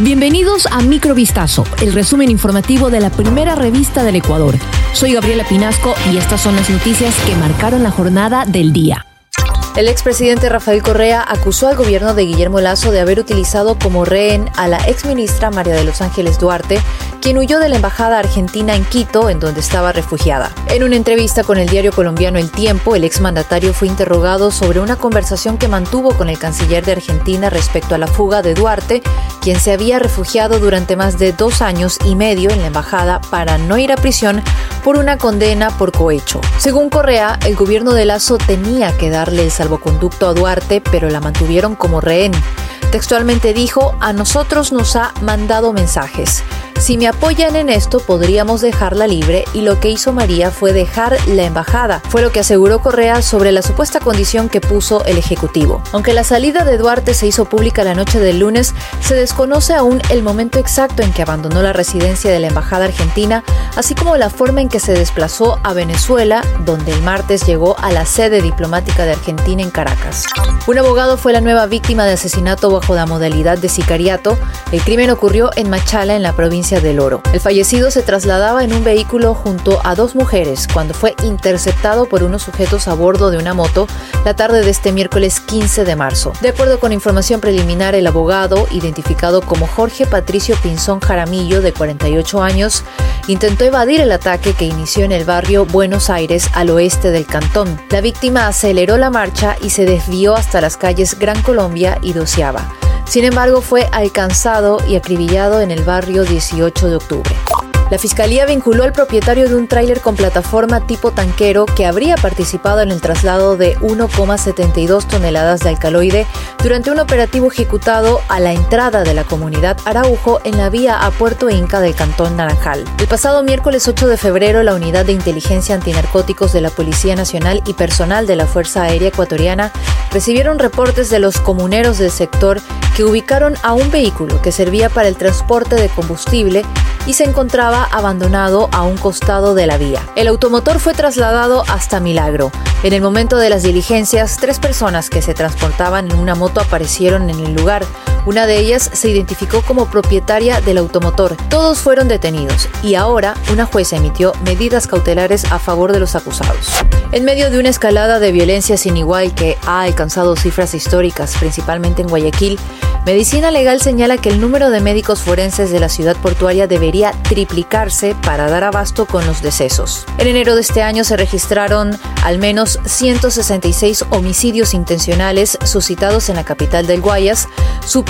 Bienvenidos a Microvistazo, el resumen informativo de la primera revista del Ecuador. Soy Gabriela Pinasco y estas son las noticias que marcaron la jornada del día. El expresidente Rafael Correa acusó al gobierno de Guillermo Lazo de haber utilizado como rehén a la exministra María de los Ángeles Duarte, quien huyó de la embajada argentina en Quito, en donde estaba refugiada. En una entrevista con el diario colombiano El Tiempo, el exmandatario fue interrogado sobre una conversación que mantuvo con el canciller de Argentina respecto a la fuga de Duarte, quien se había refugiado durante más de dos años y medio en la embajada para no ir a prisión por una condena por cohecho. Según Correa, el gobierno de Lazo tenía que darle el salvoconducto a Duarte, pero la mantuvieron como rehén. Textualmente dijo, a nosotros nos ha mandado mensajes. Si me apoyan en esto, podríamos dejarla libre y lo que hizo María fue dejar la embajada. Fue lo que aseguró Correa sobre la supuesta condición que puso el Ejecutivo. Aunque la salida de Duarte se hizo pública la noche del lunes, se desconoce aún el momento exacto en que abandonó la residencia de la embajada argentina, así como la forma en que se desplazó a Venezuela, donde el martes llegó a la sede diplomática de Argentina en Caracas. Un abogado fue la nueva víctima de asesinato bajo la modalidad de sicariato. El crimen ocurrió en Machala, en la provincia del Oro. El fallecido se trasladaba en un vehículo junto a dos mujeres cuando fue interceptado por unos sujetos a bordo de una moto la tarde de este miércoles 15 de marzo. De acuerdo con información preliminar, el abogado, identificado como Jorge Patricio Pinzón Jaramillo, de 48 años, intentó evadir el ataque que inició en el barrio Buenos Aires al oeste del cantón. La víctima aceleró la marcha y se desvió hasta las calles Gran Colombia y Doceava. Sin embargo, fue alcanzado y acribillado en el barrio 18 de octubre. La fiscalía vinculó al propietario de un tráiler con plataforma tipo tanquero que habría participado en el traslado de 1,72 toneladas de alcaloide durante un operativo ejecutado a la entrada de la comunidad Araujo en la vía a Puerto Inca del Cantón Naranjal. El pasado miércoles 8 de febrero, la Unidad de Inteligencia Antinarcóticos de la Policía Nacional y personal de la Fuerza Aérea Ecuatoriana recibieron reportes de los comuneros del sector que ubicaron a un vehículo que servía para el transporte de combustible y se encontraba abandonado a un costado de la vía. El automotor fue trasladado hasta Milagro. En el momento de las diligencias, tres personas que se transportaban en una moto aparecieron en el lugar. Una de ellas se identificó como propietaria del automotor. Todos fueron detenidos y ahora una jueza emitió medidas cautelares a favor de los acusados. En medio de una escalada de violencia sin igual que ha alcanzado cifras históricas, principalmente en Guayaquil, Medicina Legal señala que el número de médicos forenses de la ciudad portuaria debería triplicarse para dar abasto con los decesos. En enero de este año se registraron al menos 166 homicidios intencionales suscitados en la capital del Guayas,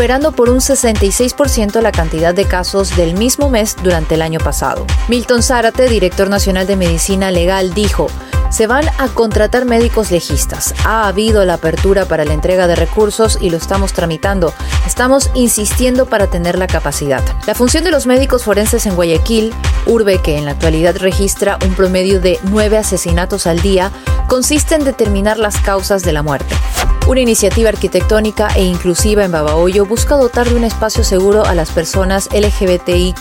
superando por un 66% la cantidad de casos del mismo mes durante el año pasado. Milton Zárate, director nacional de Medicina Legal, dijo, se van a contratar médicos legistas. Ha habido la apertura para la entrega de recursos y lo estamos tramitando. Estamos insistiendo para tener la capacidad. La función de los médicos forenses en Guayaquil, urbe que en la actualidad registra un promedio de nueve asesinatos al día, consiste en determinar las causas de la muerte. Una iniciativa arquitectónica e inclusiva en Babahoyo busca dotar de un espacio seguro a las personas LGBTIQ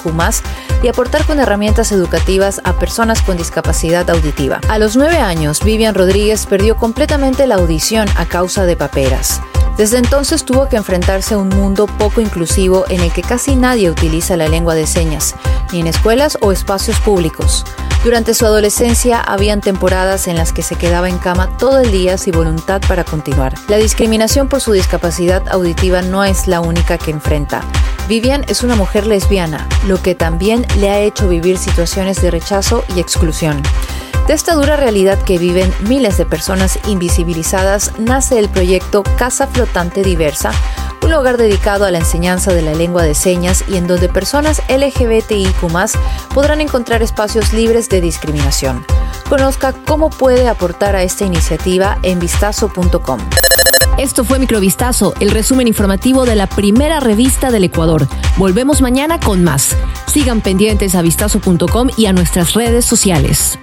y aportar con herramientas educativas a personas con discapacidad auditiva. A los nueve años, Vivian Rodríguez perdió completamente la audición a causa de paperas. Desde entonces tuvo que enfrentarse a un mundo poco inclusivo en el que casi nadie utiliza la lengua de señas, ni en escuelas o espacios públicos. Durante su adolescencia habían temporadas en las que se quedaba en cama todo el día sin voluntad para continuar. La discriminación por su discapacidad auditiva no es la única que enfrenta. Vivian es una mujer lesbiana, lo que también le ha hecho vivir situaciones de rechazo y exclusión. De esta dura realidad que viven miles de personas invisibilizadas nace el proyecto Casa Flotante Diversa, un lugar dedicado a la enseñanza de la lengua de señas y en donde personas LGBTIQ podrán encontrar espacios libres de discriminación. Conozca cómo puede aportar a esta iniciativa en vistazo.com. Esto fue Microvistazo, el resumen informativo de la primera revista del Ecuador. Volvemos mañana con más. Sigan pendientes a vistazo.com y a nuestras redes sociales.